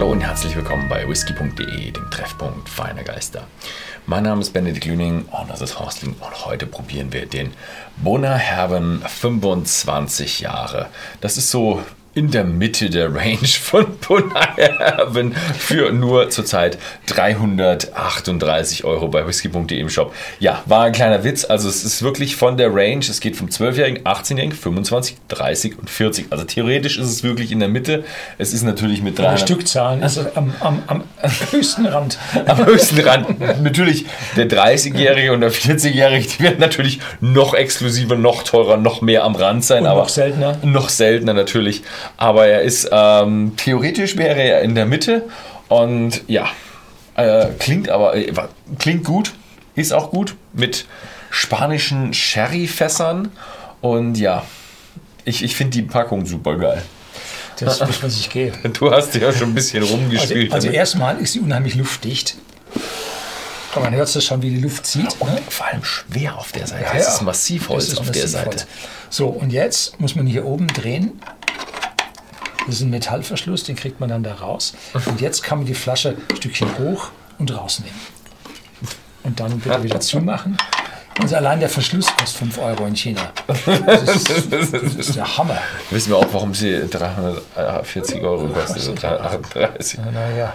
Hallo und herzlich willkommen bei whisky.de, dem Treffpunkt feiner Geister. Mein Name ist Benedikt Lüning und das ist Horstling und heute probieren wir den Bona Herben 25 Jahre. Das ist so in der Mitte der Range von Bunnerhaven für nur zurzeit 338 Euro bei whisky.de im Shop. Ja, war ein kleiner Witz. Also es ist wirklich von der Range. Es geht vom 12-Jährigen, 18-Jährigen, 25, 30 und 40. Also theoretisch ist es wirklich in der Mitte. Es ist natürlich mit 300... Die Stückzahlen ist am, am, am höchsten Rand. Am höchsten Rand. natürlich der 30-Jährige und der 40-Jährige, die werden natürlich noch exklusiver, noch teurer, noch mehr am Rand sein. Und aber noch seltener. Noch seltener natürlich. Aber er ist, ähm, theoretisch wäre er in der Mitte und ja, äh, klingt aber, äh, klingt gut, ist auch gut mit spanischen Sherry-Fässern und ja, ich, ich finde die Packung super geil. Das muss man sich geben. Du hast ja schon ein bisschen Also, rumgespielt. also damit. erstmal ist sie unheimlich luftdicht. Und man hört es schon, wie die Luft zieht. Ne? vor allem schwer auf der Seite. Ja, es ja. ist Massivholz Das ist auf der Massivholz. Seite. So, und jetzt muss man hier oben drehen. Das ist ein Metallverschluss, den kriegt man dann da raus. Und jetzt kann man die Flasche ein Stückchen hoch und rausnehmen. Und dann bitte wieder zumachen. Also allein der Verschluss kostet 5 Euro in China. Das ist, das ist der Hammer. Wissen wir auch, warum sie 340 Euro kostet. oder 338. Naja.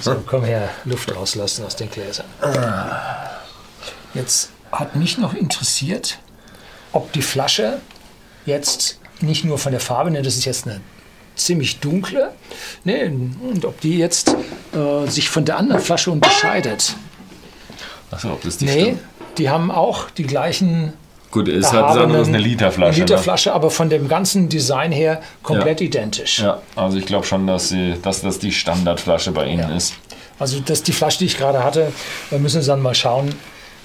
So, komm her, Luft rauslassen aus den Gläsern. Jetzt hat mich noch interessiert, ob die Flasche jetzt nicht nur von der Farbe, ne, das ist jetzt eine ziemlich dunkle, ne, und ob die jetzt äh, sich von der anderen Flasche unterscheidet. Achso, ob das die Nee, stimmt. die haben auch die gleichen. Gut, es hat das andere ist eine Literflasche. Eine Literflasche, aber von dem ganzen Design her komplett Ja. identisch. Ne? Ja, also ich glaube schon, dass, sie, dass das die Standardflasche bei Ihnen Ja. ist. Also das die Flasche, die ich gerade hatte, wir müssen dann mal schauen.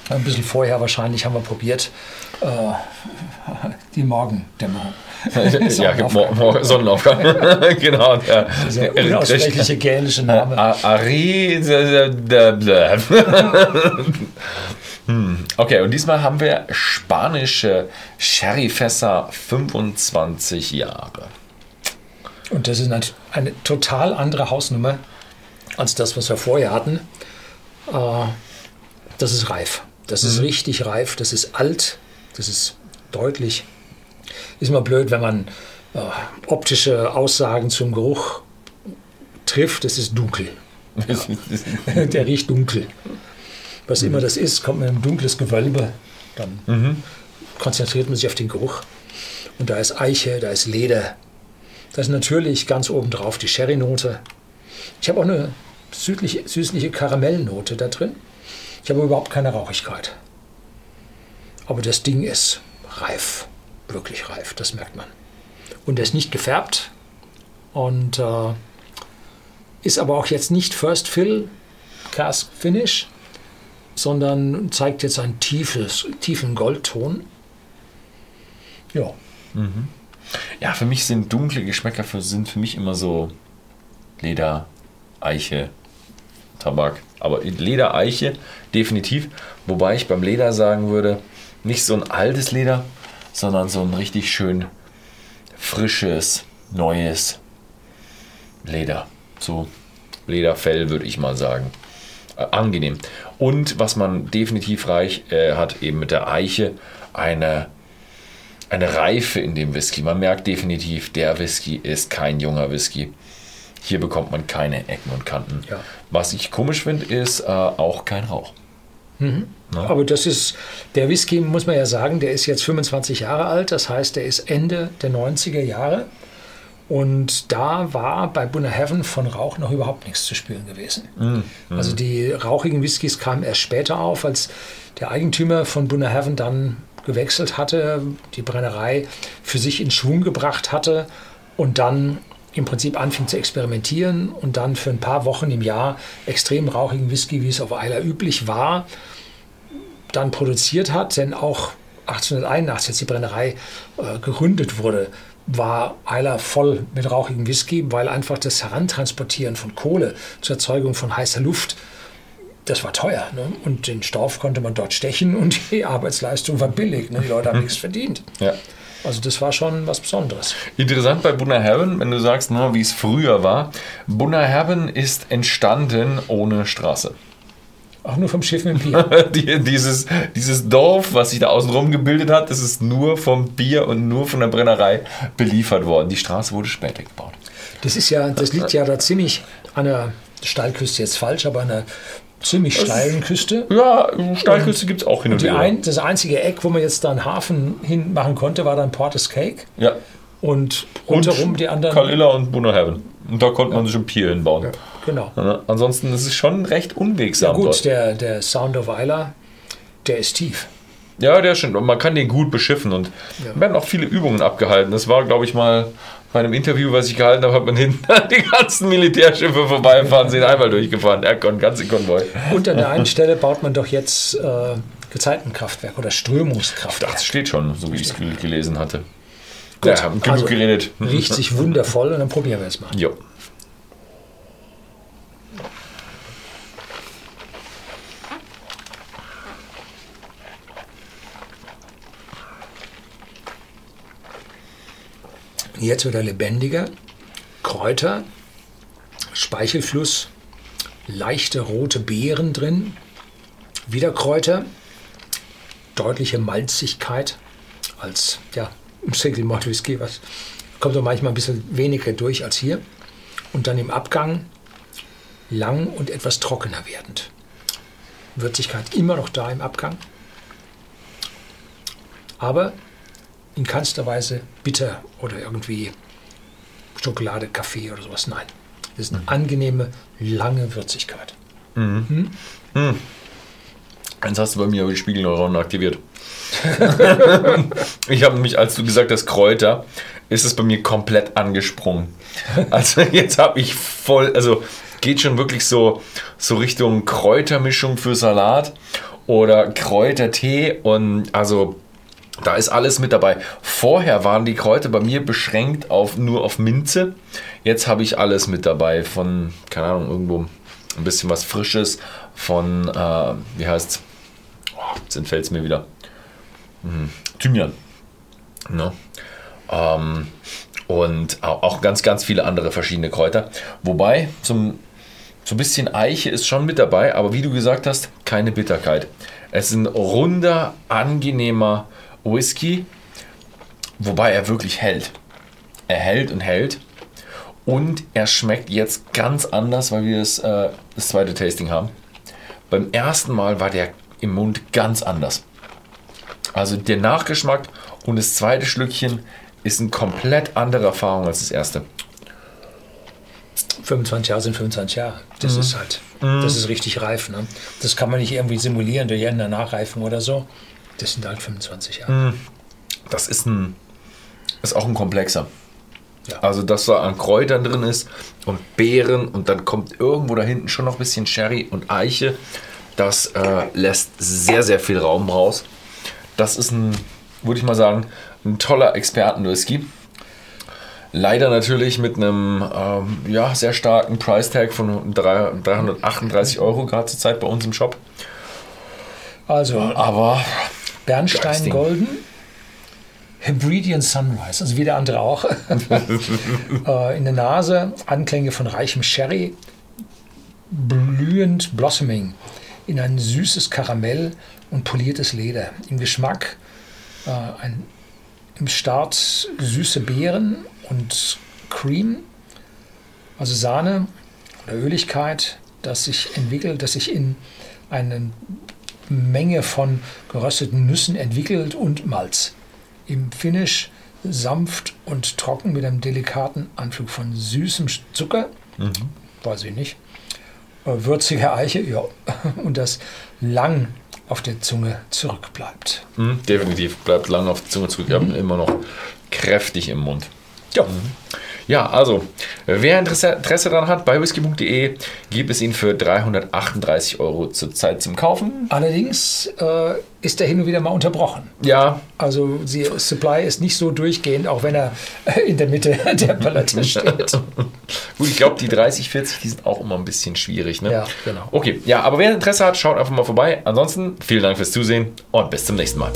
Ein bisschen vorher wahrscheinlich haben wir probiert. Äh, die Morgendämmerung. ja, Mor Sonnenaufgang. genau. Der, Dieser unaussprechliche gälische Name. Ari. Hm, Okay, und diesmal haben wir spanische Sherryfässer 25 Jahre. Und das ist eine, eine total andere Hausnummer als das, was wir vorher hatten. Äh, das ist reif. Das ist richtig reif. Das ist alt. Das ist deutlich. Ist mal blöd, wenn man äh, optische Aussagen zum Geruch trifft. Das ist dunkel. Der riecht dunkel. Was immer das ist, kommt mit einem dunkles Gewölbe. Dann konzentriert man sich auf den Geruch. Und da ist Eiche, da ist Leder. Da ist natürlich ganz oben drauf die Sherry-Note. Ich habe auch eine südliche, süßliche Karamellnote da drin. Ich habe überhaupt keine Rauchigkeit. Aber das Ding ist reif. Wirklich reif, das merkt man. Und er ist nicht gefärbt. Und äh, ist aber auch jetzt nicht First Fill Cask Finish, sondern zeigt jetzt einen tiefes, tiefen Goldton. Ja, Ja, für mich sind dunkle Geschmäcker für, sind für mich immer so Leder, Eiche, Tabak. Aber Leder, Eiche definitiv. Wobei ich beim Leder sagen würde, nicht so ein altes Leder, sondern so ein richtig schön frisches, neues Leder. So Lederfell würde ich mal sagen. Äh, angenehm. Und was man definitiv reich äh, hat, eben mit der Eiche, eine eine Reife in dem Whisky. Man merkt definitiv, der Whisky ist kein junger Whisky. Hier bekommt man keine Ecken und Kanten. Ja. Was ich komisch finde, ist äh, auch kein Rauch. Aber das ist, der Whisky, muss man ja sagen, der ist jetzt 25 Jahre alt. Das heißt, der ist Ende der 90er Jahre. Und da war bei Bunner Heaven von Rauch noch überhaupt nichts zu spüren gewesen. Also die rauchigen Whiskys kamen erst später auf, als der Eigentümer von Bunner Heaven dann gewechselt hatte, die Brennerei für sich in Schwung gebracht hatte und dann im Prinzip anfing zu experimentieren und dann für ein paar Wochen im Jahr extrem rauchigen Whisky, wie es auf Eiler üblich war, dann produziert hat, denn auch 1881, als die Brennerei äh, gegründet wurde, war Eiler voll mit rauchigem Whisky, weil einfach das Herantransportieren von Kohle zur Erzeugung von heißer Luft, das war teuer. Ne? Und den Stoff konnte man dort stechen und die Arbeitsleistung war billig. Ne? Die Leute haben nichts verdient. Ja. Also das war schon was Besonderes. Interessant bei Bunner Heaven, wenn du sagst, na, wie es früher war. Bunner Heaven ist entstanden ohne Straße. Auch nur vom Schiff mit Bier. Die, dieses, dieses Dorf, was sich da außenrum gebildet hat, das ist nur vom Bier und nur von der Brennerei beliefert worden. Die Straße wurde später gebaut. Das ist ja, das liegt ja da ziemlich an der Steilküste jetzt falsch, aber an einer ziemlich steilen Küste. Ja, Steilküste gibt es auch hin und Die wieder. ein, das einzige Eck, wo man jetzt da einen Hafen hinmachen konnte, war dann Porter's Cake. ja. Und rundherum die anderen. Kalilla und Bunner Heaven. Und da konnte man sich ein Pier hinbauen. Genau. Ja, ansonsten ist es schon recht unwegsam Gut, dort. der, der Sound of Isla, der ist tief. Ja, der stimmt. Und man kann den gut beschiffen und Ja. werden auch viele Übungen abgehalten. Das war, glaube ich, mal bei einem Interview, was ich gehalten habe, hat man hinten die ganzen Militärschiffe vorbeifahren, sind einmal durchgefahren. Der kon ganze Konvoi. Und an der einen Stelle baut man doch jetzt äh, Gezeitenkraftwerk oder Strömungskraftwerk. Das steht schon, so wie ich es gel- gelesen hatte. Gut, ja, genug also, geredet. Riecht sich wundervoll und dann probieren wir es mal. Jo. Jetzt wird er lebendiger. Kräuter, Speichelfluss, leichte rote Beeren drin, wieder Kräuter, deutliche Malzigkeit als ja, im Single Malt Whisky. Was kommt doch manchmal ein bisschen weniger durch als hier. Und dann im Abgang lang und etwas trockener werdend. Würzigkeit immer noch da im Abgang. Aber in keinster Weise bitter oder irgendwie Schokolade, Kaffee oder sowas. Nein. Das ist eine angenehme, lange Würzigkeit. Jetzt hast du bei mir aber die Spiegelneuronen aktiviert. ich habe nämlich, als du gesagt hast, Kräuter, ist es bei mir komplett angesprungen. Also jetzt habe ich voll, also geht schon wirklich so, so Richtung Kräutermischung für Salat oder Kräutertee und also da ist alles mit dabei. Vorher waren die Kräuter bei mir beschränkt auf nur auf Minze. Jetzt habe ich alles mit dabei von, keine Ahnung, irgendwo ein bisschen was Frisches, von, äh, wie heißt's? Oh, jetzt entfällt es mir wieder. Hm, Thymian. Ne? Ähm, und au- auch ganz, ganz viele andere verschiedene Kräuter. Wobei, zum, so ein bisschen Eiche ist schon mit dabei, aber wie du gesagt hast, keine Bitterkeit. Es ist ein runder, angenehmer Whisky, wobei er wirklich hält. Er hält und hält. Und er schmeckt jetzt ganz anders, weil wir das, äh, das zweite Tasting haben. Beim ersten Mal war der im Mund ganz anders. Also der Nachgeschmack und das zweite Schlückchen ist eine komplett andere Erfahrung als das erste. 25 Jahre sind 25 Jahre. Das ist halt, das ist richtig reif. Ne? Das kann man nicht irgendwie simulieren durch eine Nachreifung oder so. Das sind halt 25 Jahre. Das ist ein ist auch ein komplexer. Ja. Also dass da an Kräutern drin ist und Beeren und dann kommt irgendwo da hinten schon noch ein bisschen Sherry und Eiche. Das äh, lässt sehr, sehr viel Raum raus. Das ist ein, würde ich mal sagen, ein toller Experten-Whisky. Leider natürlich mit einem ähm, ja, sehr starken Price-Tag von drei- 338 Euro gerade zur Zeit bei uns im Shop. Also Aber Bernstein Geiles Ding. Golden, Hebridean Sunrise, also wie der andere auch. äh, in der Nase Anklänge von reichem Sherry, blühend Blossoming in ein süßes Karamell und poliertes Leder. Im Geschmack äh, ein, im Start süße Beeren und Cream, also Sahne oder Öligkeit, das sich entwickelt, das sich in eine Menge von gerösteten Nüssen entwickelt und Malz. Im Finish sanft und trocken mit einem delikaten Anflug von süßem Zucker, weiß ich nicht, äh, würziger Eiche, ja, und das lang auf der Zunge zurückbleibt. Mhm, definitiv. Bleibt lange auf die Zunge zurück. Wir haben immer noch kräftig im Mund. Ja, Ja, also, wer Interesse, Interesse daran hat, bei whisky.de gibt es ihn für 338 Euro zurzeit zum Kaufen. allerdings äh, ist er hin und wieder mal unterbrochen. Ja, Also die Supply ist nicht so durchgehend, auch wenn er äh, in der Mitte der Palette steht. gut, ich glaube, die 30, 40, die sind auch immer ein bisschen schwierig. Ne? Ja, genau. Okay, ja, aber wer Interesse hat, schaut einfach mal vorbei. Ansonsten, vielen Dank fürs Zusehen und bis zum nächsten Mal.